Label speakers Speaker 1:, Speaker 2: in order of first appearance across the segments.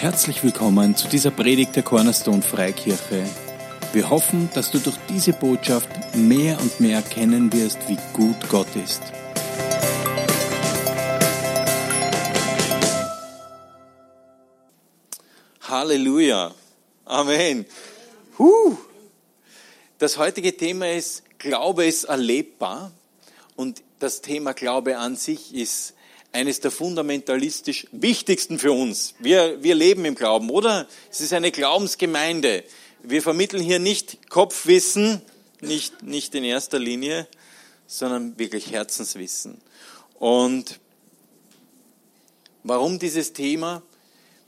Speaker 1: Herzlich willkommen zu dieser Predigt der Cornerstone Freikirche. Wir hoffen, dass du durch diese Botschaft mehr und mehr erkennen wirst, wie gut Gott ist.
Speaker 2: Halleluja. Amen. Huh. Das heutige Thema ist, Glaube ist erlebbar. Und das Thema Glaube an sich ist eines der fundamentalistisch wichtigsten für uns. Wir, wir leben im Glauben, oder? Es ist eine Glaubensgemeinde. Wir vermitteln hier nicht Kopfwissen, nicht, nicht in erster Linie, sondern wirklich Herzenswissen. Und warum dieses Thema?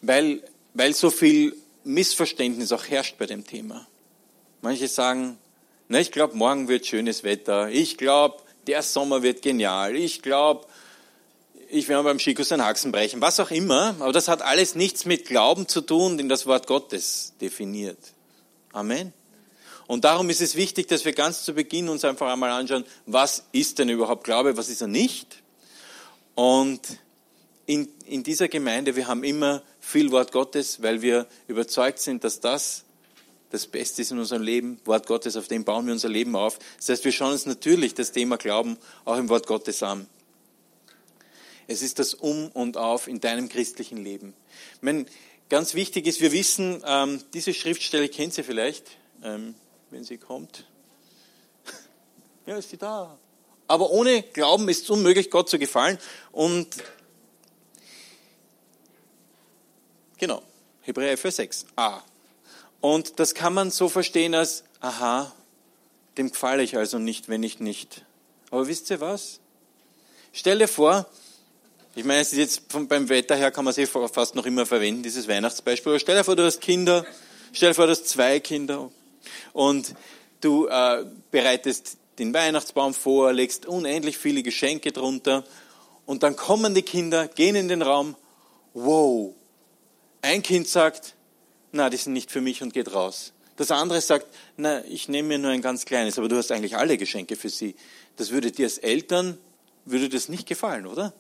Speaker 2: Weil, weil so viel Missverständnis auch herrscht bei dem Thema. Manche sagen, na, ich glaube, morgen wird schönes Wetter. Ich glaube, der Sommer wird genial. Ich glaube, ich werde beim Skikurs einen Haxen brechen, was auch immer, aber das hat alles nichts mit Glauben zu tun, den das Wort Gottes definiert. Amen. Und darum ist es wichtig, dass wir ganz zu Beginn uns einfach einmal anschauen, was ist denn überhaupt Glaube, was ist er nicht? Und in, in dieser Gemeinde, wir haben immer viel Wort Gottes, weil wir überzeugt sind, dass das das Beste ist in unserem Leben, Wort Gottes, auf dem bauen wir unser Leben auf. Das heißt, wir schauen uns natürlich das Thema Glauben auch im Wort Gottes an. Es ist das Um und Auf in deinem christlichen Leben. Ich ganz wichtig ist, wir wissen, ähm, diese Schriftstelle kennt Sie vielleicht, ähm, wenn sie kommt. Ja, ist sie da. Aber ohne Glauben ist es unmöglich, Gott zu gefallen. Und genau, Hebräer 4, 6. A. Und das kann man so verstehen als, aha, dem gefalle ich also nicht, wenn ich nicht. Aber wisst ihr was? Stell dir vor, ich meine, es ist jetzt vom, beim Wetter her kann man es eh fast noch immer verwenden, dieses Weihnachtsbeispiel. Aber stell dir vor, du hast Kinder, stell dir vor, du hast zwei Kinder und du äh, bereitest den Weihnachtsbaum vor, legst unendlich viele Geschenke drunter und dann kommen die Kinder, gehen in den Raum, wow. Ein Kind sagt, na, die sind nicht für mich und geht raus. Das andere sagt, na, ich nehme mir nur ein ganz kleines, aber du hast eigentlich alle Geschenke für sie. Das würde dir als Eltern, würde das nicht gefallen, oder?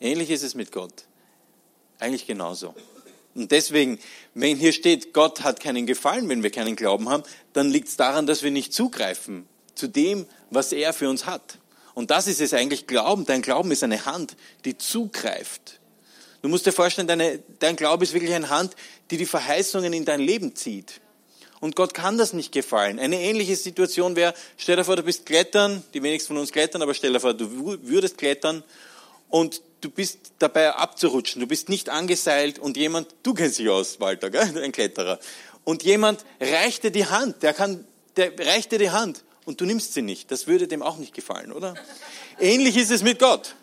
Speaker 2: Ähnlich ist es mit Gott. Eigentlich genauso. Und deswegen, wenn hier steht, Gott hat keinen Gefallen, wenn wir keinen Glauben haben, dann liegt es daran, dass wir nicht zugreifen zu dem, was er für uns hat. Und das ist es eigentlich Glauben. Dein Glauben ist eine Hand, die zugreift. Du musst dir vorstellen, deine, dein Glaube ist wirklich eine Hand, die die Verheißungen in dein Leben zieht. Und Gott kann das nicht gefallen. Eine ähnliche Situation wäre, stell dir vor, du bist klettern, die wenigsten von uns klettern, aber stell dir vor, du würdest klettern und du bist dabei abzurutschen, du bist nicht angeseilt und jemand, du kennst dich aus, Walter, gell? ein Kletterer, und jemand reicht dir die Hand, der kann, der reicht dir die Hand und du nimmst sie nicht. Das würde dem auch nicht gefallen, oder? Ähnlich ist es mit Gott.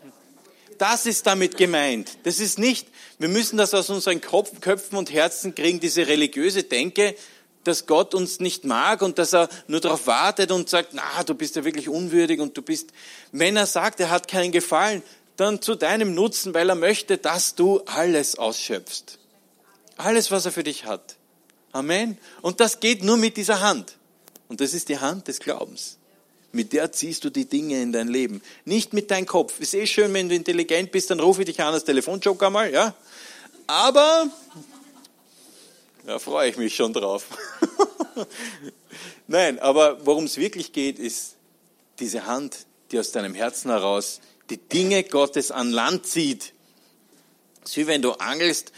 Speaker 2: Das ist damit gemeint. Das ist nicht, wir müssen das aus unseren Kopf, Köpfen und Herzen kriegen, diese religiöse Denke, dass Gott uns nicht mag und dass er nur darauf wartet und sagt, na, du bist ja wirklich unwürdig und du bist, wenn er sagt, er hat keinen Gefallen, dann zu deinem Nutzen, weil er möchte, dass du alles ausschöpfst. Alles, was er für dich hat. Amen. Und das geht nur mit dieser Hand. Und das ist die Hand des Glaubens. Mit der ziehst du die Dinge in dein Leben. Nicht mit deinem Kopf. Ist eh schön, wenn du intelligent bist, dann rufe ich dich an als Telefonjoker mal, ja. Aber, da freue ich mich schon drauf. Nein, aber worum es wirklich geht, ist diese Hand, die aus deinem Herzen heraus die Dinge Gottes an Land zieht. So wie wenn du angelst,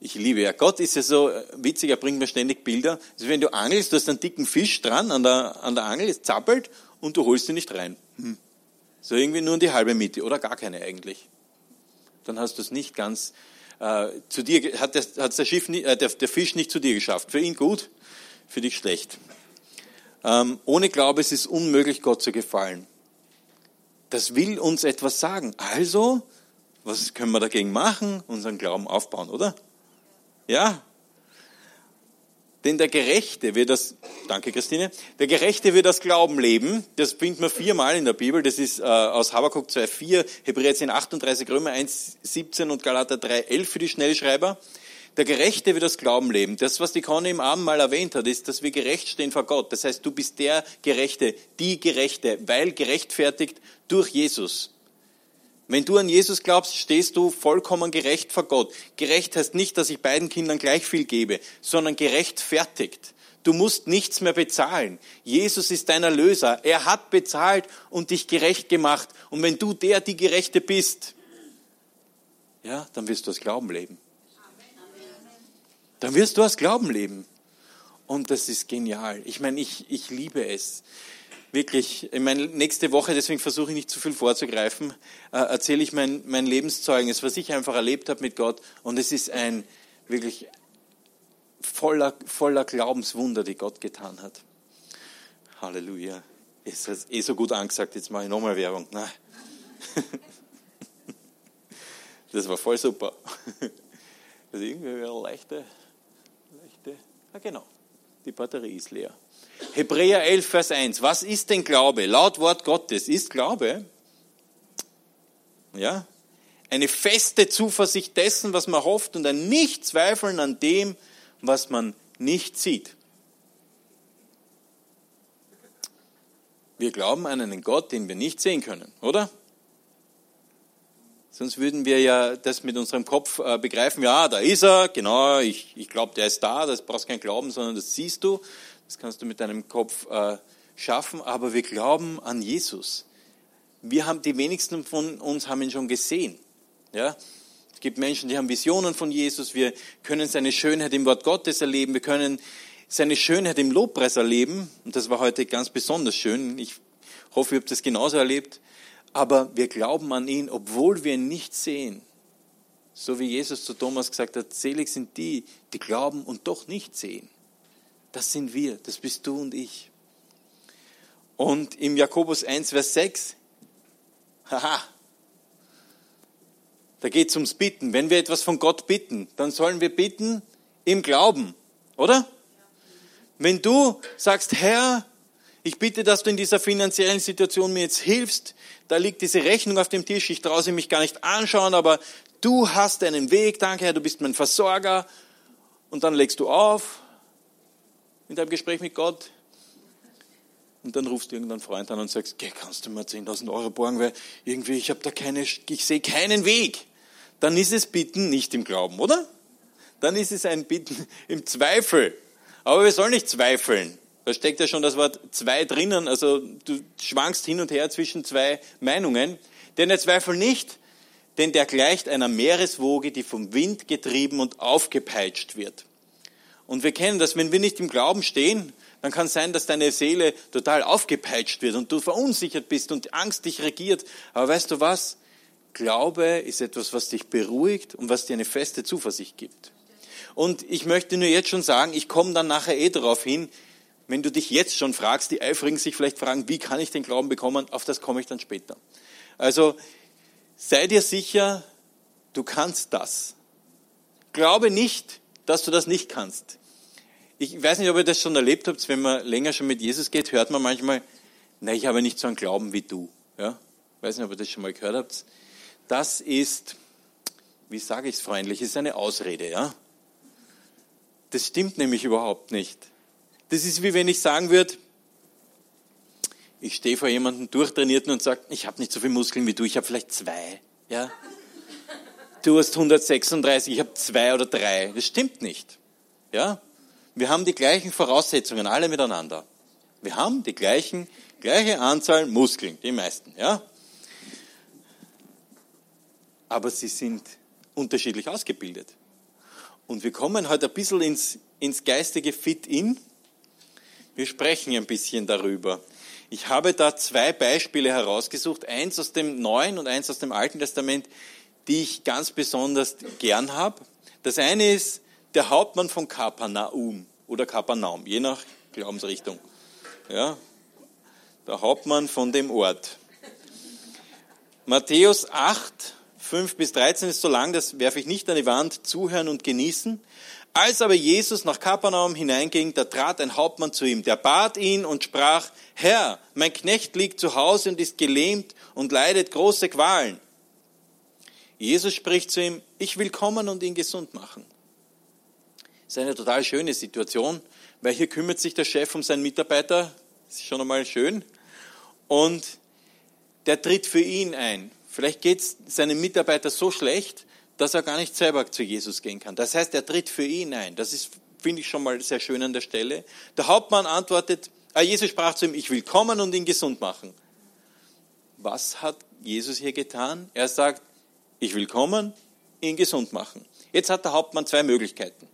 Speaker 2: ich liebe ja, Gott ist ja so witzig, er bringt mir ständig Bilder. Also wenn du angelst, du hast einen dicken Fisch dran an der, an der Angel, es zappelt und du holst ihn nicht rein. Hm. So irgendwie nur in die halbe Mitte oder gar keine eigentlich. Dann hast du es nicht ganz äh, zu dir, hat, das, hat der, Schiff, äh, der, der, Fisch nicht zu dir geschafft. Für ihn gut, für dich schlecht. Ähm, ohne Glaube ist es unmöglich, Gott zu gefallen das will uns etwas sagen. Also, was können wir dagegen machen? Unseren Glauben aufbauen, oder? Ja. Denn der Gerechte wird das, danke Christine, der Gerechte wird das Glauben leben. Das findet man viermal in der Bibel. Das ist äh, aus Habakkuk 2,4, Hebräer 10, 38, Römer 1, 17 und Galater 3, 11 für die Schnellschreiber. Der Gerechte wird das Glauben leben. Das, was die Conny im Abend mal erwähnt hat, ist, dass wir gerecht stehen vor Gott. Das heißt, du bist der Gerechte, die Gerechte, weil gerechtfertigt durch Jesus. Wenn du an Jesus glaubst, stehst du vollkommen gerecht vor Gott. Gerecht heißt nicht, dass ich beiden Kindern gleich viel gebe, sondern gerechtfertigt. Du musst nichts mehr bezahlen. Jesus ist dein Erlöser. Er hat bezahlt und dich gerecht gemacht. Und wenn du der, die Gerechte bist, ja, dann wirst du aus Glauben leben. Dann wirst du aus Glauben leben. Und das ist genial. Ich meine, ich, ich liebe es. Wirklich, ich meine, nächste Woche, deswegen versuche ich nicht zu viel vorzugreifen, äh, erzähle ich mein, mein Lebenszeugnis, was ich einfach erlebt habe mit Gott. Und es ist ein wirklich voller, voller Glaubenswunder, die Gott getan hat. Halleluja. Ist das eh so gut angesagt, jetzt mache ich nochmal Werbung. Nein. Das war voll super. Also irgendwie eine leichte, ah genau, die Batterie ist leer. Hebräer 11, Vers 1. Was ist denn Glaube? Laut Wort Gottes ist Glaube, ja, eine feste Zuversicht dessen, was man hofft und ein Nichtzweifeln an dem, was man nicht sieht. Wir glauben an einen Gott, den wir nicht sehen können, oder? Sonst würden wir ja das mit unserem Kopf äh, begreifen, ja, da ist er, genau, ich, ich glaube, der ist da, das brauchst kein Glauben, sondern das siehst du, das kannst du mit deinem Kopf äh, schaffen, aber wir glauben an Jesus. Wir haben, die wenigsten von uns haben ihn schon gesehen. Ja? Es gibt Menschen, die haben Visionen von Jesus, wir können seine Schönheit im Wort Gottes erleben, wir können seine Schönheit im Lobpreis erleben, und das war heute ganz besonders schön, ich hoffe, ihr habt das genauso erlebt, aber wir glauben an ihn, obwohl wir ihn nicht sehen. So wie Jesus zu Thomas gesagt hat, selig sind die, die glauben und doch nicht sehen. Das sind wir, das bist du und ich. Und im Jakobus 1, Vers 6, haha, da geht es ums Bitten. Wenn wir etwas von Gott bitten, dann sollen wir bitten im Glauben, oder? Wenn du sagst, Herr, ich bitte, dass du in dieser finanziellen Situation mir jetzt hilfst. Da liegt diese Rechnung auf dem Tisch. Ich traue sie mich gar nicht anschauen, aber du hast einen Weg. Danke, Herr, du bist mein Versorger. Und dann legst du auf in deinem Gespräch mit Gott. Und dann rufst du irgendeinen Freund an und sagst, okay, kannst du mir 10.000 Euro borgen, weil irgendwie ich habe da keine, ich sehe keinen Weg. Dann ist es Bitten nicht im Glauben, oder? Dann ist es ein Bitten im Zweifel. Aber wir sollen nicht zweifeln. Da steckt ja schon das Wort zwei drinnen, also du schwankst hin und her zwischen zwei Meinungen. Denn er zweifelt nicht, denn der gleicht einer Meereswoge, die vom Wind getrieben und aufgepeitscht wird. Und wir kennen das, wenn wir nicht im Glauben stehen, dann kann sein, dass deine Seele total aufgepeitscht wird und du verunsichert bist und Angst dich regiert. Aber weißt du was? Glaube ist etwas, was dich beruhigt und was dir eine feste Zuversicht gibt. Und ich möchte nur jetzt schon sagen, ich komme dann nachher eh darauf hin, wenn du dich jetzt schon fragst, die Eifrigen sich vielleicht fragen, wie kann ich den Glauben bekommen, auf das komme ich dann später. Also sei dir sicher, du kannst das. Glaube nicht, dass du das nicht kannst. Ich weiß nicht, ob ihr das schon erlebt habt, wenn man länger schon mit Jesus geht, hört man manchmal, na, ich habe nicht so einen Glauben wie du. Ja? Ich weiß nicht, ob ihr das schon mal gehört habt. Das ist, wie sage ich es freundlich, ist eine Ausrede. Ja? Das stimmt nämlich überhaupt nicht. Das ist wie wenn ich sagen würde, ich stehe vor jemandem durchtrainierten und sage, ich habe nicht so viele Muskeln wie du, ich habe vielleicht zwei. Ja? Du hast 136, ich habe zwei oder drei. Das stimmt nicht. Ja? Wir haben die gleichen Voraussetzungen, alle miteinander. Wir haben die gleichen, gleiche Anzahl Muskeln, die meisten. Ja? Aber sie sind unterschiedlich ausgebildet. Und wir kommen heute ein bisschen ins, ins geistige Fit-In wir sprechen ein bisschen darüber. Ich habe da zwei Beispiele herausgesucht, eins aus dem Neuen und eins aus dem Alten Testament, die ich ganz besonders gern habe. Das eine ist der Hauptmann von Kapernaum oder Kapernaum, je nach Glaubensrichtung. Ja, der Hauptmann von dem Ort. Matthäus 8, 5 bis 13 ist so lang, das werfe ich nicht an die Wand, zuhören und genießen. Als aber Jesus nach Kapernaum hineinging, da trat ein Hauptmann zu ihm, der bat ihn und sprach, Herr, mein Knecht liegt zu Hause und ist gelähmt und leidet große Qualen. Jesus spricht zu ihm, ich will kommen und ihn gesund machen. Das ist eine total schöne Situation, weil hier kümmert sich der Chef um seinen Mitarbeiter, das ist schon einmal schön, und der tritt für ihn ein, Vielleicht geht es seinem Mitarbeiter so schlecht, dass er gar nicht selber zu Jesus gehen kann. Das heißt, er tritt für ihn ein. Das ist, finde ich, schon mal sehr schön an der Stelle. Der Hauptmann antwortet, ah, Jesus sprach zu ihm, ich will kommen und ihn gesund machen. Was hat Jesus hier getan? Er sagt, ich will kommen, ihn gesund machen. Jetzt hat der Hauptmann zwei Möglichkeiten.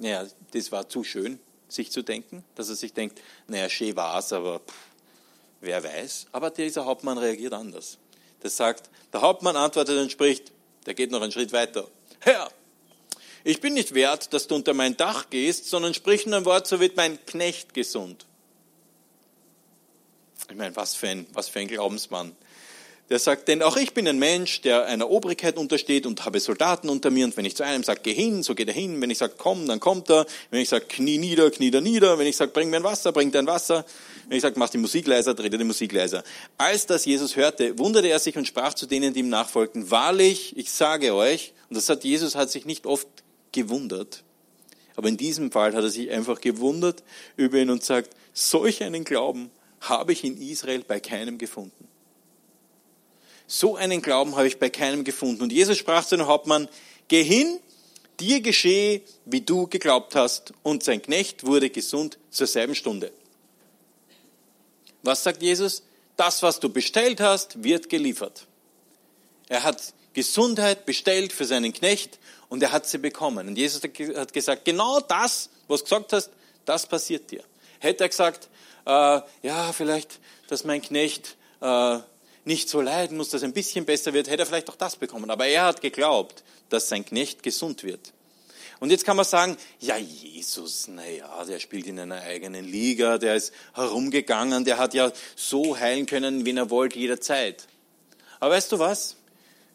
Speaker 2: Naja, das war zu schön, sich zu denken, dass er sich denkt, naja, schön war's, aber pff, wer weiß. Aber dieser Hauptmann reagiert anders. Das sagt, der Hauptmann antwortet und spricht, der geht noch einen Schritt weiter. Herr, ich bin nicht wert, dass du unter mein Dach gehst, sondern sprich nur ein Wort, so wird mein Knecht gesund. Ich meine, was für ein, was für ein Glaubensmann. Der sagt, denn auch ich bin ein Mensch, der einer Obrigkeit untersteht und habe Soldaten unter mir. Und wenn ich zu einem sage, geh hin, so geht er hin. Wenn ich sage, komm, dann kommt er. Wenn ich sage, knie nieder, knie da nieder. Wenn ich sage, bring mir ein Wasser, bringt er ein Wasser. Wenn ich sage, mach die Musik leiser, dreht er die Musik leiser. Als das Jesus hörte, wunderte er sich und sprach zu denen, die ihm nachfolgten, wahrlich, ich sage euch, und das hat Jesus hat sich nicht oft gewundert, aber in diesem Fall hat er sich einfach gewundert über ihn und sagt, solch einen Glauben habe ich in Israel bei keinem gefunden. So einen Glauben habe ich bei keinem gefunden. Und Jesus sprach zu dem Hauptmann, geh hin, dir geschehe, wie du geglaubt hast. Und sein Knecht wurde gesund zur selben Stunde. Was sagt Jesus? Das, was du bestellt hast, wird geliefert. Er hat Gesundheit bestellt für seinen Knecht und er hat sie bekommen. Und Jesus hat gesagt, genau das, was du gesagt hast, das passiert dir. Hätte er gesagt, äh, ja, vielleicht, dass mein Knecht äh, nicht so leiden muss, dass ein bisschen besser wird, hätte er vielleicht auch das bekommen. Aber er hat geglaubt, dass sein Knecht gesund wird. Und jetzt kann man sagen, ja, Jesus, naja, der spielt in einer eigenen Liga, der ist herumgegangen, der hat ja so heilen können, wie er wollte, jederzeit. Aber weißt du was?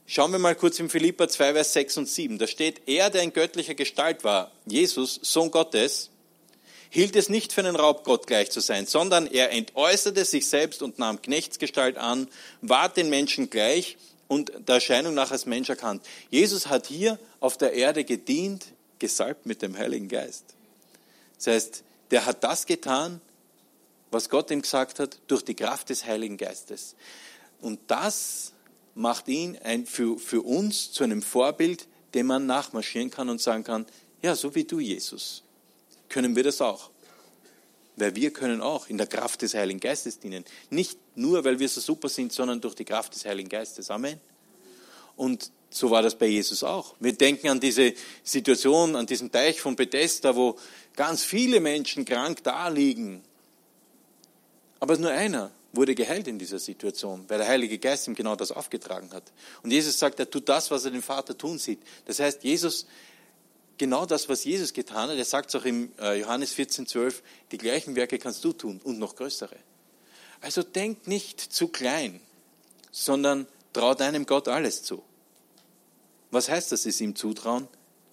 Speaker 2: Schauen wir mal kurz in Philippa 2, Vers 6 und 7. Da steht, er, der in göttlicher Gestalt war, Jesus, Sohn Gottes, hielt es nicht für einen Raub, Gott gleich zu sein, sondern er entäußerte sich selbst und nahm Knechtsgestalt an, ward den Menschen gleich und der Erscheinung nach als Mensch erkannt. Jesus hat hier auf der Erde gedient, gesalbt mit dem Heiligen Geist. Das heißt, der hat das getan, was Gott ihm gesagt hat, durch die Kraft des Heiligen Geistes. Und das macht ihn ein, für, für uns zu einem Vorbild, dem man nachmarschieren kann und sagen kann, ja, so wie du, Jesus können wir das auch. Weil wir können auch in der Kraft des Heiligen Geistes dienen. Nicht nur, weil wir so super sind, sondern durch die Kraft des Heiligen Geistes. Amen. Und so war das bei Jesus auch. Wir denken an diese Situation, an diesen Teich von Bethesda, wo ganz viele Menschen krank da liegen. Aber nur einer wurde geheilt in dieser Situation, weil der Heilige Geist ihm genau das aufgetragen hat. Und Jesus sagt, er tut das, was er den Vater tun sieht. Das heißt, Jesus genau das, was Jesus getan hat. Er sagt es auch im äh, Johannes 14, 12, die gleichen Werke kannst du tun und noch größere. Also denk nicht zu klein, sondern trau deinem Gott alles zu. Was heißt das, es ihm zutrauen?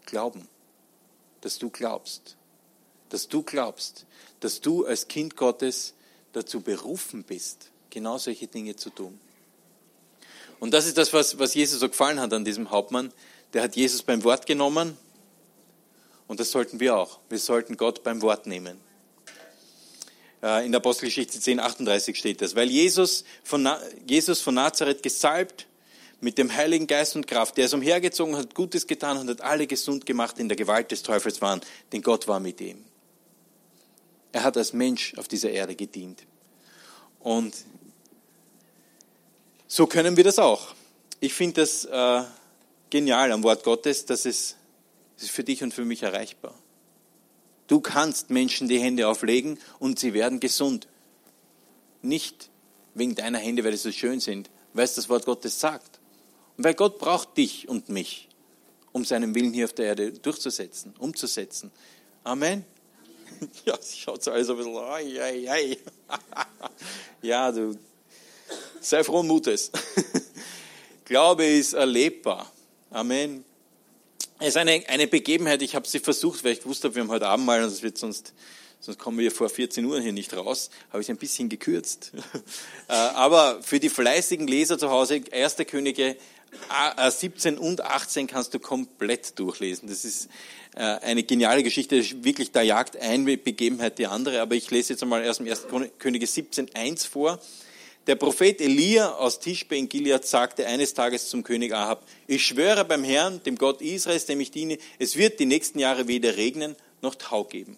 Speaker 2: Glauben. Dass du glaubst. Dass du glaubst. Dass du als Kind Gottes dazu berufen bist, genau solche Dinge zu tun. Und das ist das, was, was Jesus so gefallen hat an diesem Hauptmann. Der hat Jesus beim Wort genommen und das sollten wir auch. Wir sollten Gott beim Wort nehmen. Äh, in der Apostelgeschichte 10, 38 steht das. Weil Jesus von, Jesus von Nazareth gesalbt mit dem Heiligen Geist und Kraft, der ist umhergezogen, hat Gutes getan und hat alle gesund gemacht, in der Gewalt des Teufels waren, denn Gott war mit ihm. Er hat als Mensch auf dieser Erde gedient. Und so können wir das auch. Ich finde das äh, genial am Wort Gottes, dass es das ist für dich und für mich erreichbar. Du kannst Menschen die Hände auflegen und sie werden gesund. Nicht wegen deiner Hände, weil sie so schön sind, weil es das Wort Gottes sagt. Und weil Gott braucht dich und mich, um seinen Willen hier auf der Erde durchzusetzen, umzusetzen. Amen. Ja, schaut so alles ein bisschen, ai, ai, ai. Ja, du, sei frohen Mutes. Glaube ist erlebbar. Amen. Es ist eine, eine Begebenheit, ich habe sie versucht, weil ich gewusst habe, wir haben heute Abend mal, es wird sonst, sonst kommen wir vor 14 Uhr hier nicht raus, habe ich ein bisschen gekürzt. Äh, aber für die fleißigen Leser zu Hause, 1. Könige 17 und 18 kannst du komplett durchlesen. Das ist äh, eine geniale Geschichte. Wirklich, da jagt eine Begebenheit die andere. Aber ich lese jetzt einmal erst im 1. Könige 17, 1 vor. Der Prophet Elia aus Tischbe in Gilead sagte eines Tages zum König Ahab, ich schwöre beim Herrn, dem Gott Israels, dem ich diene, es wird die nächsten Jahre weder regnen noch Tau geben.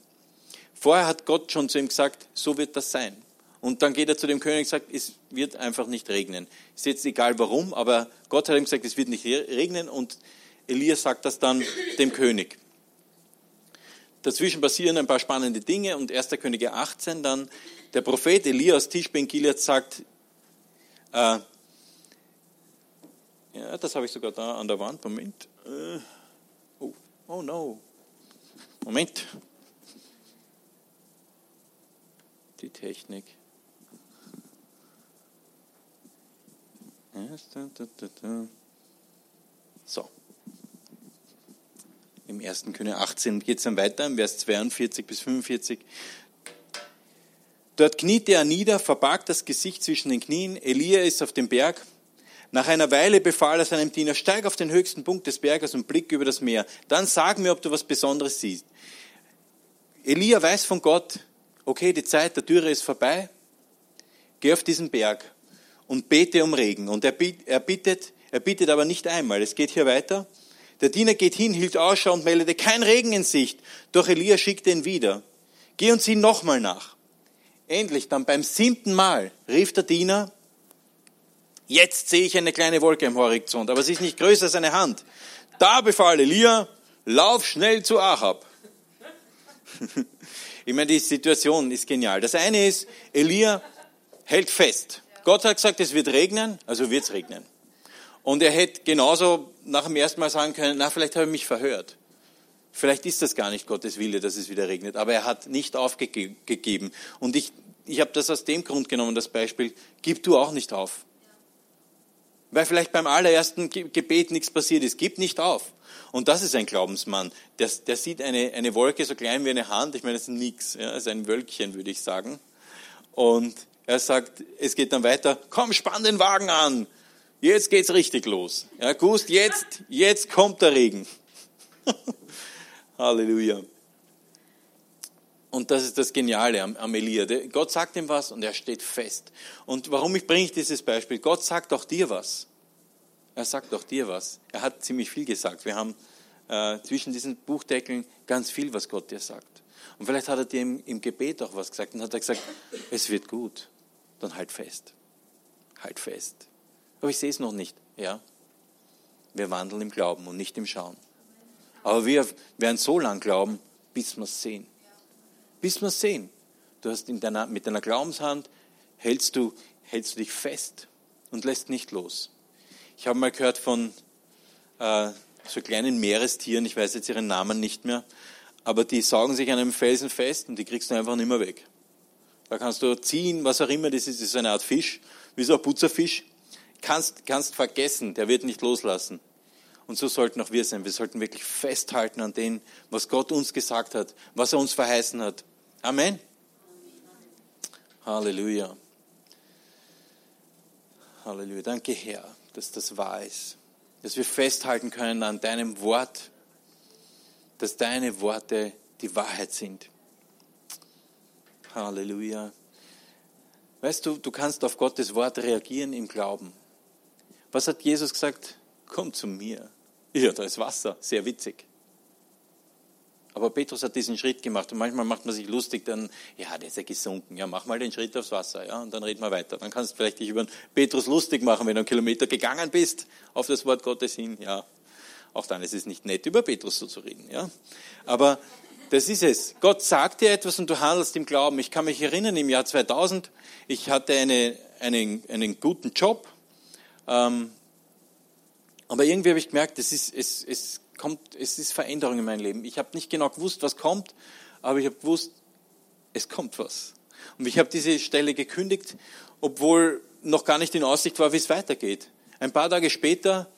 Speaker 2: Vorher hat Gott schon zu ihm gesagt, so wird das sein. Und dann geht er zu dem König und sagt, es wird einfach nicht regnen. Ist jetzt egal warum, aber Gott hat ihm gesagt, es wird nicht regnen und Elia sagt das dann dem König. Dazwischen passieren ein paar spannende Dinge und 1. Könige 18 dann, der Prophet Elias Tischben Gilead sagt, äh, ja, das habe ich sogar da an der Wand, Moment. Äh, oh, oh no. Moment. Die Technik. So. Im 1. König 18 geht es dann weiter, im Vers 42 bis 45. Dort kniete er nieder, verbarg das Gesicht zwischen den Knien. Elia ist auf dem Berg. Nach einer Weile befahl er seinem Diener, steig auf den höchsten Punkt des Berges und blick über das Meer. Dann sag mir, ob du was Besonderes siehst. Elia weiß von Gott, okay, die Zeit der Dürre ist vorbei. Geh auf diesen Berg und bete um Regen. Und er bittet, er bittet aber nicht einmal. Es geht hier weiter. Der Diener geht hin, hielt Ausschau und meldete, kein Regen in Sicht. Doch Elia schickte ihn wieder. Geh und sieh nochmal nach. Endlich, dann beim siebten Mal, rief der Diener, jetzt sehe ich eine kleine Wolke im Horizont, aber sie ist nicht größer als eine Hand. Da befahl Elia, lauf schnell zu Ahab. ich meine, die Situation ist genial. Das eine ist, Elia hält fest. Gott hat gesagt, es wird regnen, also wird es regnen. Und er hätte genauso nach dem ersten Mal sagen können, na, vielleicht habe ich mich verhört. Vielleicht ist das gar nicht Gottes Wille, dass es wieder regnet, aber er hat nicht aufgegeben. Und ich, ich habe das aus dem Grund genommen, das Beispiel, gib du auch nicht auf. Weil vielleicht beim allerersten Gebet nichts passiert ist. Gib nicht auf. Und das ist ein Glaubensmann. Der, der sieht eine, eine Wolke so klein wie eine Hand. Ich meine, das ist nichts. Ja, das ist ein Wölkchen, würde ich sagen. Und er sagt, es geht dann weiter, komm, spann den Wagen an. Jetzt geht's richtig los. Ja, Gust, jetzt, jetzt kommt der Regen. Halleluja. Und das ist das Geniale am, Elia. Gott sagt ihm was und er steht fest. Und warum ich bringe ich dieses Beispiel? Gott sagt auch dir was. Er sagt auch dir was. Er hat ziemlich viel gesagt. Wir haben äh, zwischen diesen Buchdeckeln ganz viel, was Gott dir sagt. Und vielleicht hat er dir im, im Gebet auch was gesagt und hat er gesagt, es wird gut. Dann halt fest. Halt fest. Aber ich sehe es noch nicht. Ja. Wir wandeln im Glauben und nicht im Schauen. Aber wir werden so lang glauben, bis wir es sehen. Bis wir sehen. Du hast deiner, mit deiner Glaubenshand hältst du, hältst du dich fest und lässt nicht los. Ich habe mal gehört von äh, so kleinen Meerestieren, ich weiß jetzt ihren Namen nicht mehr, aber die saugen sich an einem Felsen fest und die kriegst du einfach nicht mehr weg. Da kannst du ziehen, was auch immer das ist, das ist eine Art Fisch, wie so ein Putzerfisch kannst, kannst vergessen, der wird nicht loslassen. Und so sollten auch wir sein. Wir sollten wirklich festhalten an dem, was Gott uns gesagt hat, was er uns verheißen hat. Amen. Halleluja. Halleluja. Danke, Herr, dass das wahr ist. Dass wir festhalten können an deinem Wort, dass deine Worte die Wahrheit sind. Halleluja. Weißt du, du kannst auf Gottes Wort reagieren im Glauben. Was hat Jesus gesagt? Komm zu mir. Ja, da ist Wasser. Sehr witzig. Aber Petrus hat diesen Schritt gemacht und manchmal macht man sich lustig, dann, ja, der ist ja gesunken, ja, mach mal den Schritt aufs Wasser, ja, und dann reden wir weiter. Dann kannst du vielleicht dich über Petrus lustig machen, wenn du einen Kilometer gegangen bist, auf das Wort Gottes hin, ja. Auch dann ist es nicht nett, über Petrus so zu reden, ja. Aber das ist es. Gott sagt dir etwas und du handelst im Glauben. Ich kann mich erinnern, im Jahr 2000, ich hatte eine, einen, einen guten Job, ähm, aber irgendwie habe ich gemerkt, es ist, es, es, kommt, es ist Veränderung in meinem Leben. Ich habe nicht genau gewusst, was kommt, aber ich habe gewusst, es kommt was. Und ich habe diese Stelle gekündigt, obwohl noch gar nicht in Aussicht war, wie es weitergeht. Ein paar Tage später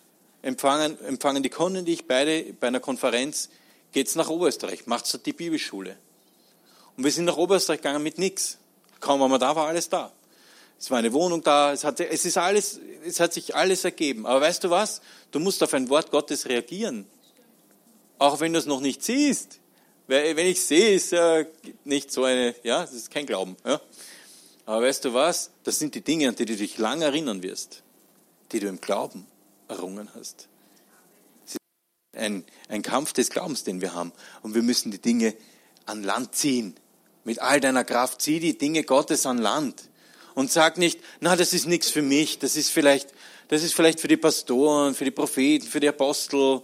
Speaker 2: empfangen, empfangen die Kunden, die ich beide bei einer Konferenz, geht's nach Oberösterreich, macht dort die Bibelschule. Und wir sind nach Oberösterreich gegangen mit nichts. Kaum waren wir da, war alles da. Es war eine Wohnung da, es hat, es ist alles, es hat sich alles ergeben. Aber weißt du was? Du musst auf ein Wort Gottes reagieren. Auch wenn du es noch nicht siehst. Wenn ich sehe, ist ja nicht so eine, ja, das ist kein Glauben. Ja. Aber weißt du was? Das sind die Dinge, an die du dich lange erinnern wirst, die du im Glauben errungen hast. Es ist ein, ein Kampf des Glaubens, den wir haben. Und wir müssen die Dinge an Land ziehen. Mit all deiner Kraft zieh die Dinge Gottes an Land. Und sag nicht, na, das ist nichts für mich, das ist vielleicht, das ist vielleicht für die Pastoren, für die Propheten, für die Apostel.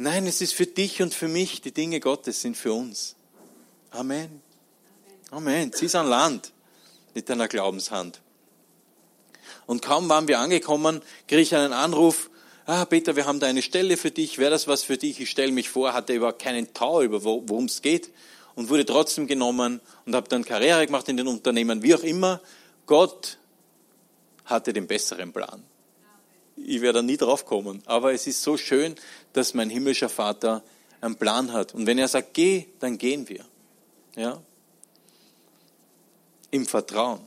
Speaker 2: Nein, es ist für dich und für mich. Die Dinge Gottes sind für uns. Amen. Amen. Zieh es an Land mit deiner Glaubenshand. Und kaum waren wir angekommen, kriege ich einen Anruf, ah, Peter, wir haben da eine Stelle für dich, wäre das was für dich? Ich stelle mich vor, hatte überhaupt keinen Tau über worum es geht und wurde trotzdem genommen und habe dann Karriere gemacht in den Unternehmen, wie auch immer. Gott hatte den besseren Plan. Ich werde da nie drauf kommen, aber es ist so schön, dass mein himmlischer Vater einen Plan hat. Und wenn er sagt, geh, dann gehen wir. Ja? Im Vertrauen.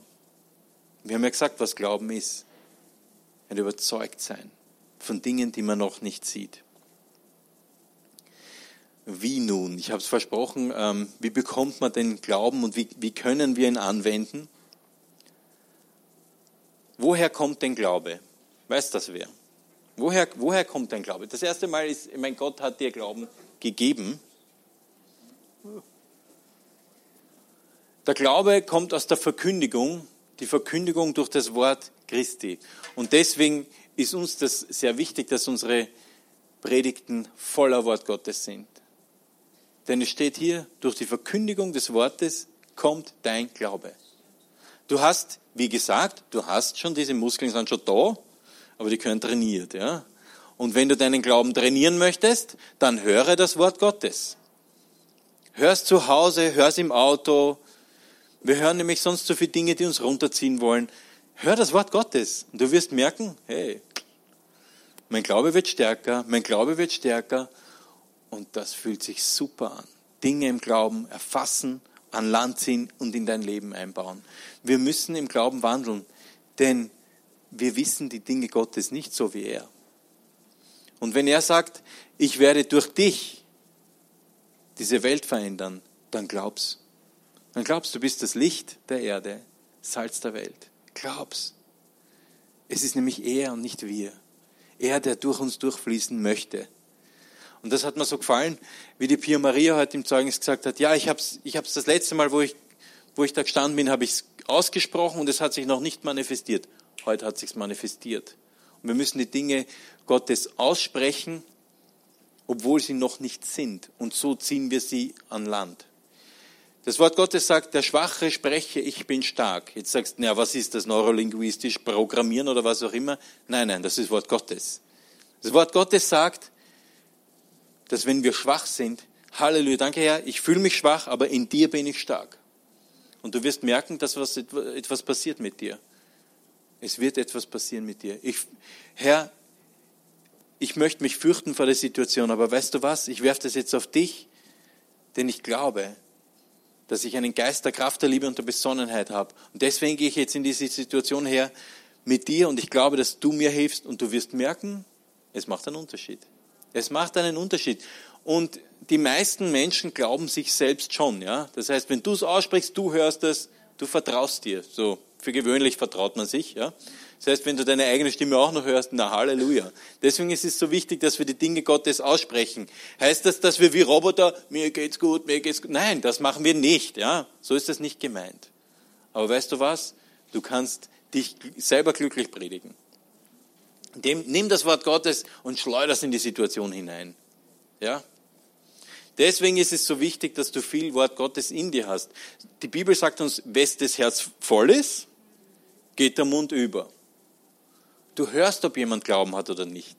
Speaker 2: Wir haben ja gesagt, was Glauben ist. Ein Überzeugtsein von Dingen, die man noch nicht sieht. Wie nun? Ich habe es versprochen, ähm, wie bekommt man den Glauben und wie, wie können wir ihn anwenden? Woher kommt denn Glaube? Weiß das wer? Woher, woher kommt dein Glaube? Das erste Mal ist, mein Gott hat dir Glauben gegeben. Der Glaube kommt aus der Verkündigung, die Verkündigung durch das Wort Christi. Und deswegen ist uns das sehr wichtig, dass unsere Predigten voller Wort Gottes sind. Denn es steht hier, durch die Verkündigung des Wortes kommt dein Glaube. Du hast, wie gesagt, du hast schon, diese Muskeln sind schon da, aber die können trainiert, ja. Und wenn du deinen Glauben trainieren möchtest, dann höre das Wort Gottes. Hör's zu Hause, hör's im Auto. Wir hören nämlich sonst so viele Dinge, die uns runterziehen wollen. Hör das Wort Gottes und du wirst merken, hey, mein Glaube wird stärker, mein Glaube wird stärker und das fühlt sich super an. Dinge im Glauben erfassen, an Land ziehen und in dein Leben einbauen. Wir müssen im Glauben wandeln, denn wir wissen die Dinge Gottes nicht so wie er. Und wenn er sagt, ich werde durch dich diese Welt verändern, dann glaubst. Dann glaubst du bist das Licht der Erde, Salz der Welt. Glaub's. Es ist nämlich er und nicht wir. Er, der durch uns durchfließen möchte. Und das hat mir so gefallen, wie die Pia Maria heute im Zeugnis gesagt hat, ja, ich habe es ich hab's das letzte Mal, wo ich, wo ich da gestanden bin, habe ich es ausgesprochen und es hat sich noch nicht manifestiert. Heute hat sich manifestiert. Und wir müssen die Dinge Gottes aussprechen, obwohl sie noch nicht sind. Und so ziehen wir sie an Land. Das Wort Gottes sagt, der Schwache spreche, ich bin stark. Jetzt sagst du, na, was ist das neurolinguistisch, Programmieren oder was auch immer? Nein, nein, das ist Wort Gottes. Das Wort Gottes sagt, dass wenn wir schwach sind, Halleluja, danke Herr, ich fühle mich schwach, aber in dir bin ich stark. Und du wirst merken, dass was, etwas passiert mit dir. Es wird etwas passieren mit dir. Ich, Herr, ich möchte mich fürchten vor der Situation, aber weißt du was? Ich werfe das jetzt auf dich, denn ich glaube, dass ich einen Geist der Kraft, der Liebe und der Besonnenheit habe. Und deswegen gehe ich jetzt in diese Situation her mit dir und ich glaube, dass du mir hilfst und du wirst merken, es macht einen Unterschied. Es macht einen Unterschied. Und die meisten Menschen glauben sich selbst schon, ja. Das heißt, wenn du es aussprichst, du hörst es, du vertraust dir. So, für gewöhnlich vertraut man sich, ja. Das heißt, wenn du deine eigene Stimme auch noch hörst, na Halleluja. Deswegen ist es so wichtig, dass wir die Dinge Gottes aussprechen. Heißt das, dass wir wie Roboter, mir geht's gut, mir geht's gut? Nein, das machen wir nicht, ja. So ist das nicht gemeint. Aber weißt du was? Du kannst dich selber glücklich predigen. Dem, nimm das Wort Gottes und schleuder es in die Situation hinein. Ja? Deswegen ist es so wichtig, dass du viel Wort Gottes in dir hast. Die Bibel sagt uns, wes das Herz voll ist, geht der Mund über. Du hörst, ob jemand Glauben hat oder nicht.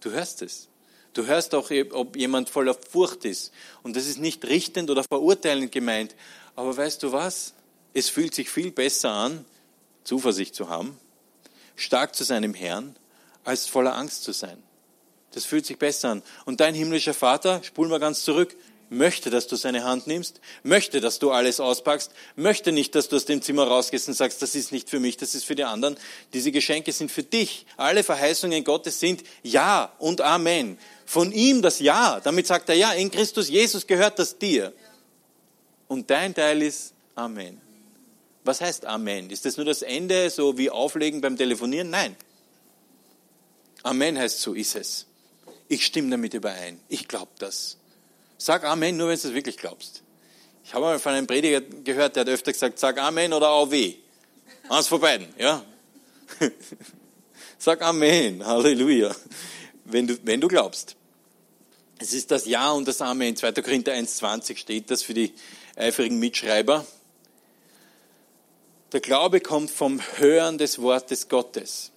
Speaker 2: Du hörst es. Du hörst auch, ob jemand voller Furcht ist. Und das ist nicht richtend oder verurteilend gemeint. Aber weißt du was? Es fühlt sich viel besser an, Zuversicht zu haben, stark zu sein im Herrn, als voller Angst zu sein. Das fühlt sich besser an. Und dein himmlischer Vater, spulen wir ganz zurück, möchte, dass du seine Hand nimmst, möchte, dass du alles auspackst, möchte nicht, dass du aus dem Zimmer rausgehst und sagst, das ist nicht für mich, das ist für die anderen. Diese Geschenke sind für dich. Alle Verheißungen Gottes sind Ja und Amen. Von ihm das Ja. Damit sagt er, ja, in Christus Jesus gehört das dir. Und dein Teil ist Amen. Was heißt Amen? Ist das nur das Ende, so wie Auflegen beim Telefonieren? Nein. Amen heißt, so ist es. Ich stimme damit überein. Ich glaube das. Sag Amen, nur wenn du es wirklich glaubst. Ich habe mal von einem Prediger gehört, der hat öfter gesagt, sag Amen oder Auweh. Eins von beiden, ja. Sag Amen, Halleluja, wenn du, wenn du glaubst. Es ist das Ja und das Amen. 2. Korinther 1,20 steht das für die eifrigen Mitschreiber. Der Glaube kommt vom Hören des Wortes Gottes.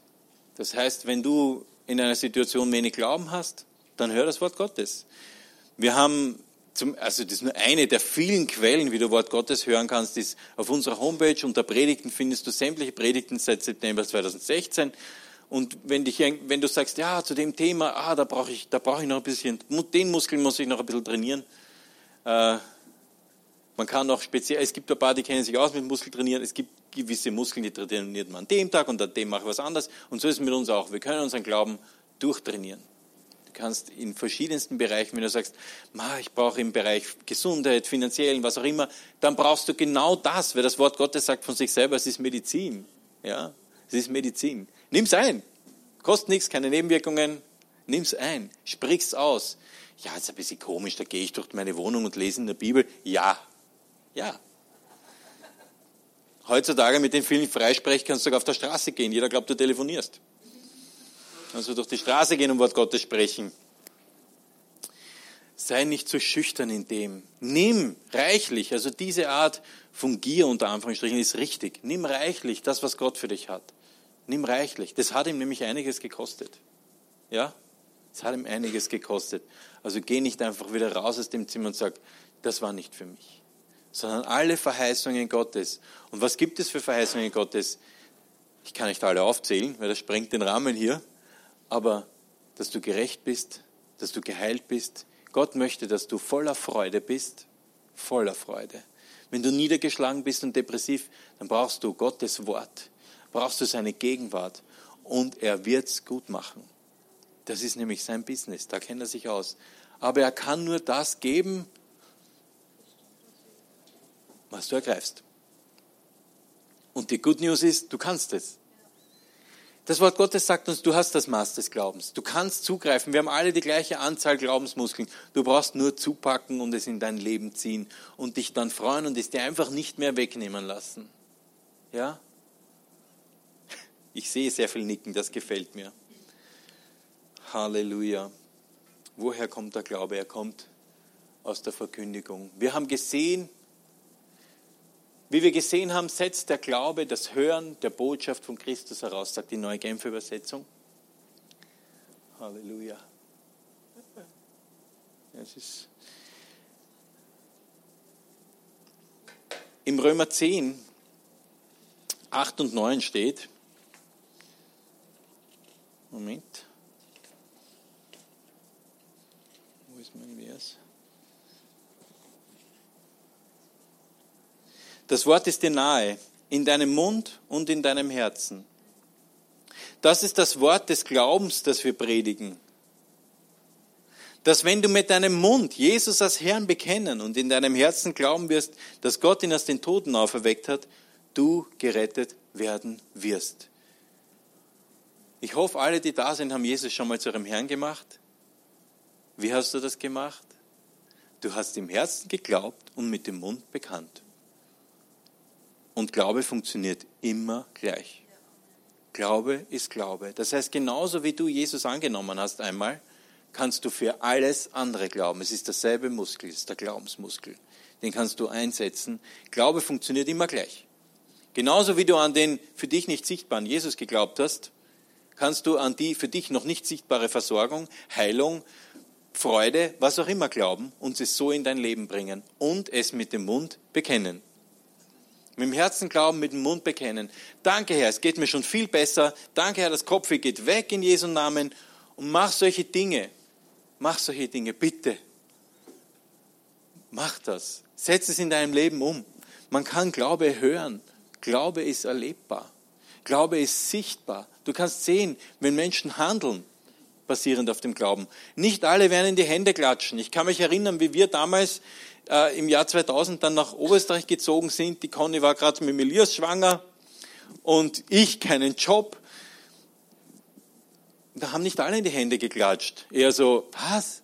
Speaker 2: Das heißt, wenn du in einer Situation wenig Glauben hast, dann hör das Wort Gottes. Wir haben, zum, also das ist nur eine der vielen Quellen, wie du Wort Gottes hören kannst, ist auf unserer Homepage unter Predigten findest du sämtliche Predigten seit September 2016. Und wenn, dich, wenn du sagst, ja, zu dem Thema, ah, da brauche ich, da ich noch ein bisschen, den Muskel muss ich noch ein bisschen trainieren. Äh, man kann auch speziell, es gibt ein paar, die kennen sich aus mit Muskeltrainieren. Es gibt gewisse Muskeln, die trainiert man an dem Tag und an dem mache ich was anderes. Und so ist es mit uns auch. Wir können unseren Glauben durchtrainieren. Kannst in verschiedensten Bereichen, wenn du sagst, ich brauche im Bereich Gesundheit, finanziellen, was auch immer, dann brauchst du genau das, weil das Wort Gottes sagt von sich selber, es ist Medizin. Ja, es ist Medizin. Nimm's ein. Kostet nichts, keine Nebenwirkungen. Nimm's ein. Sprich's aus. Ja, ist ein bisschen komisch, da gehe ich durch meine Wohnung und lese in der Bibel. Ja. Ja. Heutzutage mit den vielen Freisprech kannst du sogar auf der Straße gehen. Jeder glaubt, du telefonierst. Also durch die Straße gehen und Wort Gottes sprechen. Sei nicht zu so schüchtern in dem. Nimm reichlich, also diese Art von Gier unter Anführungsstrichen ist richtig. Nimm reichlich das, was Gott für dich hat. Nimm reichlich. Das hat ihm nämlich einiges gekostet. Ja? Das hat ihm einiges gekostet. Also geh nicht einfach wieder raus aus dem Zimmer und sag, das war nicht für mich. Sondern alle Verheißungen Gottes. Und was gibt es für Verheißungen Gottes? Ich kann nicht alle aufzählen, weil das sprengt den Rahmen hier. Aber, dass du gerecht bist, dass du geheilt bist. Gott möchte, dass du voller Freude bist. Voller Freude. Wenn du niedergeschlagen bist und depressiv, dann brauchst du Gottes Wort brauchst du seine Gegenwart und er wird es gut machen. Das ist nämlich sein Business, da kennt er sich aus. Aber er kann nur das geben, was du ergreifst. Und die Good News ist, du kannst es. Das Wort Gottes sagt uns, du hast das Maß des Glaubens. Du kannst zugreifen. Wir haben alle die gleiche Anzahl Glaubensmuskeln. Du brauchst nur zupacken und es in dein Leben ziehen und dich dann freuen und es dir einfach nicht mehr wegnehmen lassen. Ja? Ich sehe sehr viel Nicken, das gefällt mir. Halleluja. Woher kommt der Glaube? Er kommt aus der Verkündigung. Wir haben gesehen, wie wir gesehen haben, setzt der Glaube das Hören der Botschaft von Christus heraus, sagt die neue Genfer Übersetzung. Halleluja. Es ist Im Römer 10, 8 und 9 steht, Moment. Wo ist mein Vers? Das Wort ist dir nahe, in deinem Mund und in deinem Herzen. Das ist das Wort des Glaubens, das wir predigen. Dass wenn du mit deinem Mund Jesus als Herrn bekennen und in deinem Herzen glauben wirst, dass Gott ihn aus den Toten auferweckt hat, du gerettet werden wirst. Ich hoffe, alle, die da sind, haben Jesus schon mal zu ihrem Herrn gemacht. Wie hast du das gemacht? Du hast im Herzen geglaubt und mit dem Mund bekannt. Und Glaube funktioniert immer gleich. Glaube ist Glaube. Das heißt, genauso wie du Jesus angenommen hast einmal, kannst du für alles andere glauben. Es ist derselbe Muskel, es ist der Glaubensmuskel. Den kannst du einsetzen. Glaube funktioniert immer gleich. Genauso wie du an den für dich nicht sichtbaren Jesus geglaubt hast, kannst du an die für dich noch nicht sichtbare Versorgung, Heilung, Freude, was auch immer glauben und es so in dein Leben bringen und es mit dem Mund bekennen. Mit dem Herzen glauben, mit dem Mund bekennen. Danke Herr, es geht mir schon viel besser. Danke Herr, das Kopfweh geht weg in Jesu Namen und mach solche Dinge. Mach solche Dinge, bitte. Mach das. Setz es in deinem Leben um. Man kann Glaube hören. Glaube ist erlebbar. Glaube ist sichtbar. Du kannst sehen, wenn Menschen handeln, basierend auf dem Glauben. Nicht alle werden in die Hände klatschen. Ich kann mich erinnern, wie wir damals äh, im Jahr 2000 dann nach Oberösterreich gezogen sind. Die Conny war gerade mit Elias schwanger und ich keinen Job. Da haben nicht alle in die Hände geklatscht. Eher so, was?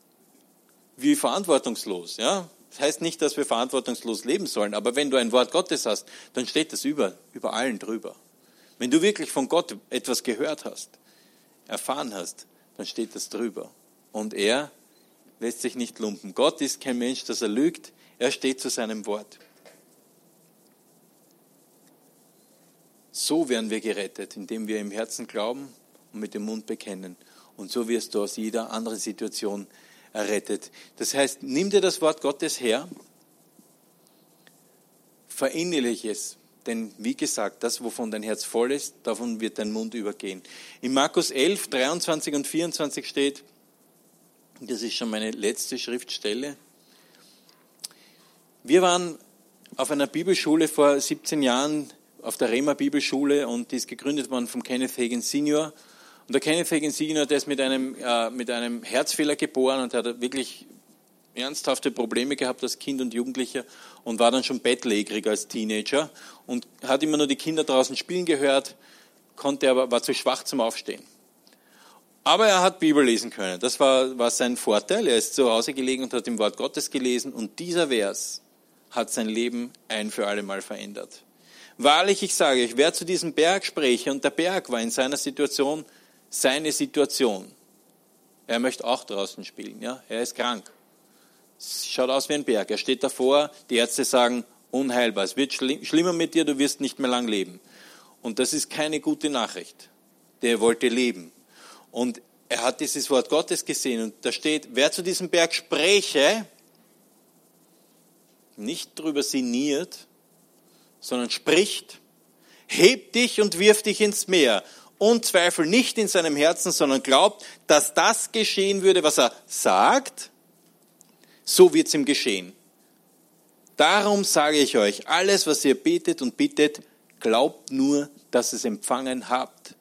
Speaker 2: Wie verantwortungslos, ja? Das heißt nicht, dass wir verantwortungslos leben sollen, aber wenn du ein Wort Gottes hast, dann steht das über, über allen drüber. Wenn du wirklich von Gott etwas gehört hast, erfahren hast, dann steht das drüber. Und er lässt sich nicht lumpen. Gott ist kein Mensch, dass er lügt. Er steht zu seinem Wort. So werden wir gerettet, indem wir im Herzen glauben und mit dem Mund bekennen. Und so wirst du aus jeder anderen Situation errettet. Das heißt, nimm dir das Wort Gottes her, verinnerliche es, denn wie gesagt, das, wovon dein Herz voll ist, davon wird dein Mund übergehen. In Markus 11, 23 und 24 steht, das ist schon meine letzte Schriftstelle, wir waren auf einer Bibelschule vor 17 Jahren, auf der Rema Bibelschule und die ist gegründet worden von Kenneth Hagen Senior. Und der Kenneth Hagen Senior, der ist mit einem, äh, mit einem Herzfehler geboren und hat wirklich ernsthafte Probleme gehabt als Kind und Jugendlicher und war dann schon bettlägerig als Teenager und hat immer nur die Kinder draußen spielen gehört, konnte aber, war zu schwach zum Aufstehen. Aber er hat Bibel lesen können. Das war, war sein Vorteil. Er ist zu Hause gelegen und hat im Wort Gottes gelesen und dieser Vers hat sein Leben ein für alle Mal verändert. Wahrlich, ich sage euch, wer zu diesem Berg spreche, und der Berg war in seiner Situation seine Situation. Er möchte auch draußen spielen, ja. Er ist krank. Schaut aus wie ein Berg. Er steht davor, die Ärzte sagen, unheilbar. Es wird schlimmer mit dir, du wirst nicht mehr lang leben. Und das ist keine gute Nachricht. Der wollte leben. Und er hat dieses Wort Gottes gesehen und da steht, wer zu diesem Berg spräche, nicht drüber sinniert, sondern spricht, heb dich und wirf dich ins Meer und zweifel nicht in seinem Herzen, sondern glaubt, dass das geschehen würde, was er sagt, so wird es ihm geschehen. Darum sage ich euch, alles, was ihr betet und bittet, glaubt nur, dass es empfangen habt.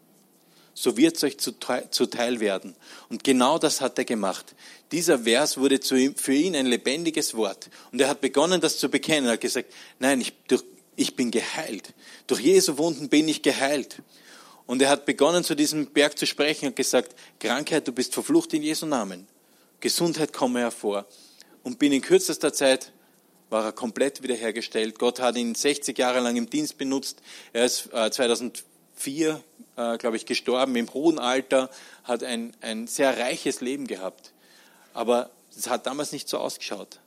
Speaker 2: So wird es euch zuteil werden. Und genau das hat er gemacht. Dieser Vers wurde für ihn ein lebendiges Wort. Und er hat begonnen, das zu bekennen. Er hat gesagt, nein, ich, durch, ich bin geheilt. Durch Jesu Wunden bin ich geheilt. Und er hat begonnen, zu diesem Berg zu sprechen und gesagt, Krankheit, du bist verflucht in Jesu Namen. Gesundheit komme hervor. Und binnen kürzester Zeit war er komplett wiederhergestellt. Gott hat ihn 60 Jahre lang im Dienst benutzt. Er ist 2004, äh, äh, glaube ich, gestorben im hohen Alter, hat ein, ein sehr reiches Leben gehabt. Aber es hat damals nicht so ausgeschaut,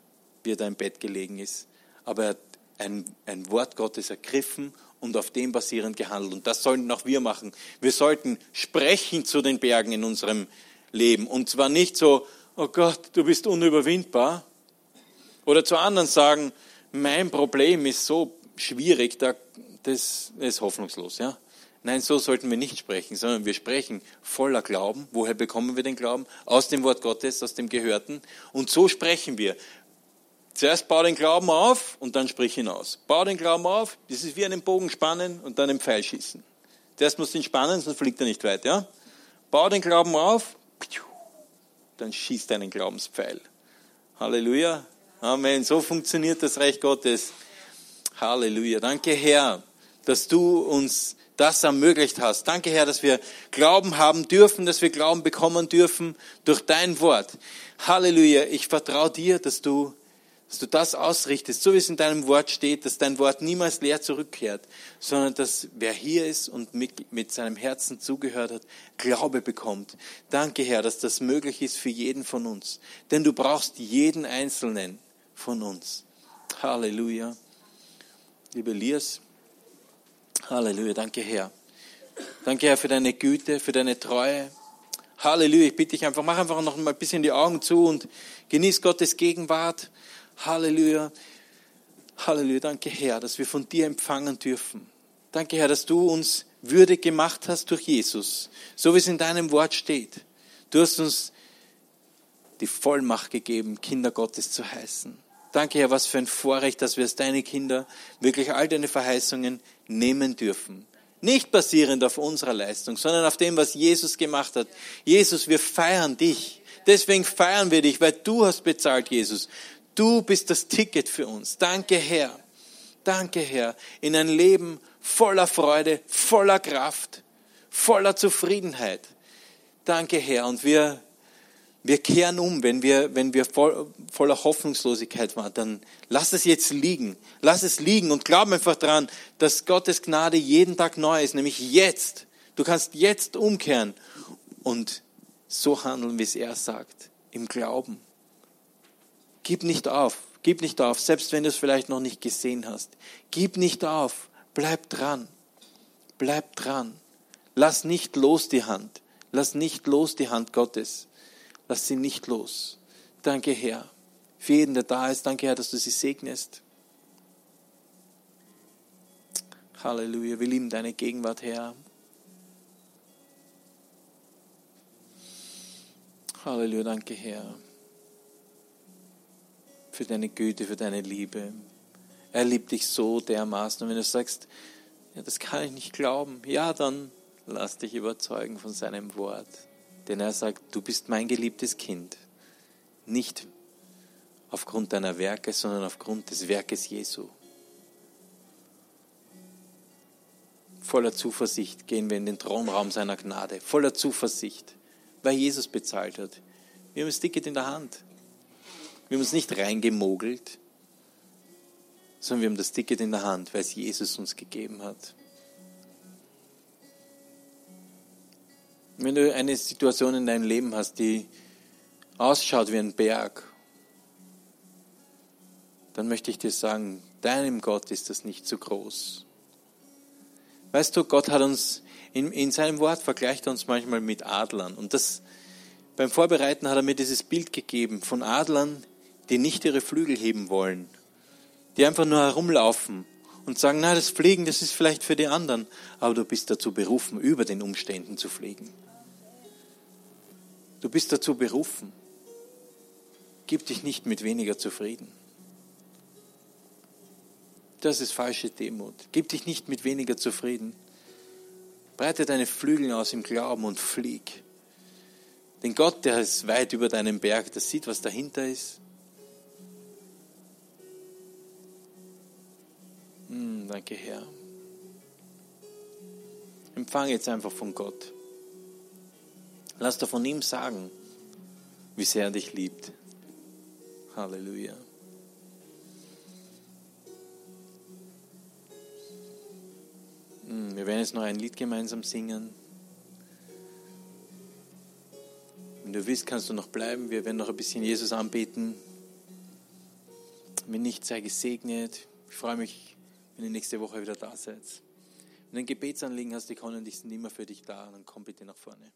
Speaker 2: wie er da im Bett gelegen ist. Aber er hat ein, ein Wort Gottes ergriffen und auf dem basierend gehandelt. Und das sollten auch wir machen. Wir sollten sprechen zu den Bergen in unserem Leben. Und zwar nicht so, oh Gott, du bist unüberwindbar. Oder zu anderen sagen, mein Problem ist so schwierig, das ist hoffnungslos. Ja? Nein, so sollten wir nicht sprechen, sondern wir sprechen voller Glauben. Woher bekommen wir den Glauben? Aus dem Wort Gottes, aus dem Gehörten. Und so sprechen wir. Zuerst bau den Glauben auf und dann sprich hinaus. Bau den Glauben auf, das ist wie einen Bogen spannen und dann einen Pfeil schießen. Zuerst musst du ihn spannen, sonst fliegt er nicht weit. Ja? Bau den Glauben auf, dann schießt einen Glaubenspfeil. Halleluja. Amen. So funktioniert das Reich Gottes. Halleluja. Danke, Herr, dass du uns das ermöglicht hast. Danke, Herr, dass wir Glauben haben dürfen, dass wir Glauben bekommen dürfen durch dein Wort. Halleluja. Ich vertraue dir, dass du dass du das ausrichtest, so wie es in deinem Wort steht, dass dein Wort niemals leer zurückkehrt, sondern dass wer hier ist und mit, mit seinem Herzen zugehört hat, Glaube bekommt. Danke, Herr, dass das möglich ist für jeden von uns. Denn du brauchst jeden Einzelnen von uns. Halleluja. Liebe Lias, Halleluja. Danke, Herr. Danke, Herr, für deine Güte, für deine Treue. Halleluja. Ich bitte dich einfach, mach einfach noch mal ein bisschen die Augen zu und genieß Gottes Gegenwart. Halleluja. Halleluja. Danke, Herr, dass wir von dir empfangen dürfen. Danke, Herr, dass du uns würdig gemacht hast durch Jesus, so wie es in deinem Wort steht. Du hast uns die Vollmacht gegeben, Kinder Gottes zu heißen. Danke, Herr, was für ein Vorrecht, dass wir als deine Kinder wirklich all deine Verheißungen nehmen dürfen. Nicht basierend auf unserer Leistung, sondern auf dem, was Jesus gemacht hat. Jesus, wir feiern dich. Deswegen feiern wir dich, weil du hast bezahlt, Jesus. Du bist das Ticket für uns. Danke, Herr. Danke, Herr. In ein Leben voller Freude, voller Kraft, voller Zufriedenheit. Danke, Herr. Und wir wir kehren um, wenn wir, wenn wir voll, voller Hoffnungslosigkeit waren, dann lass es jetzt liegen. Lass es liegen und glaub einfach dran, dass Gottes Gnade jeden Tag neu ist, nämlich jetzt. Du kannst jetzt umkehren und so handeln, wie es er sagt, im Glauben. Gib nicht auf, gib nicht auf, selbst wenn du es vielleicht noch nicht gesehen hast. Gib nicht auf, bleib dran, bleib dran. Lass nicht los die Hand, lass nicht los die Hand Gottes. Lass sie nicht los. Danke, Herr, für jeden, der da ist. Danke, Herr, dass du sie segnest. Halleluja. Wir lieben deine Gegenwart, Herr. Halleluja. Danke, Herr. Für deine Güte, für deine Liebe. Er liebt dich so dermaßen. Und wenn du sagst, ja, das kann ich nicht glauben, ja, dann lass dich überzeugen von seinem Wort. Denn er sagt, du bist mein geliebtes Kind. Nicht aufgrund deiner Werke, sondern aufgrund des Werkes Jesu. Voller Zuversicht gehen wir in den Thronraum seiner Gnade. Voller Zuversicht, weil Jesus bezahlt hat. Wir haben das Ticket in der Hand. Wir haben uns nicht reingemogelt, sondern wir haben das Ticket in der Hand, weil es Jesus uns gegeben hat. Wenn du eine Situation in deinem Leben hast, die ausschaut wie ein Berg, dann möchte ich dir sagen, deinem Gott ist das nicht zu groß. Weißt du, Gott hat uns in, in seinem Wort vergleicht er uns manchmal mit Adlern. Und das beim Vorbereiten hat er mir dieses Bild gegeben von Adlern, die nicht ihre Flügel heben wollen, die einfach nur herumlaufen und sagen, na, das Fliegen, das ist vielleicht für die anderen, aber du bist dazu berufen, über den Umständen zu fliegen. Du bist dazu berufen. Gib dich nicht mit weniger zufrieden. Das ist falsche Demut. Gib dich nicht mit weniger zufrieden. Breite deine Flügel aus im Glauben und flieg. Denn Gott, der ist weit über deinem Berg, der sieht, was dahinter ist. Hm, danke, Herr. Empfange jetzt einfach von Gott. Lass dir von ihm sagen, wie sehr er dich liebt. Halleluja. Hm, wir werden jetzt noch ein Lied gemeinsam singen. Wenn du willst, kannst du noch bleiben. Wir werden noch ein bisschen Jesus anbeten. Wenn nicht, sei gesegnet. Ich freue mich, wenn ihr nächste Woche wieder da seid. Wenn du ein Gebetsanliegen hast, die und ich sind immer für dich da. Dann komm bitte nach vorne.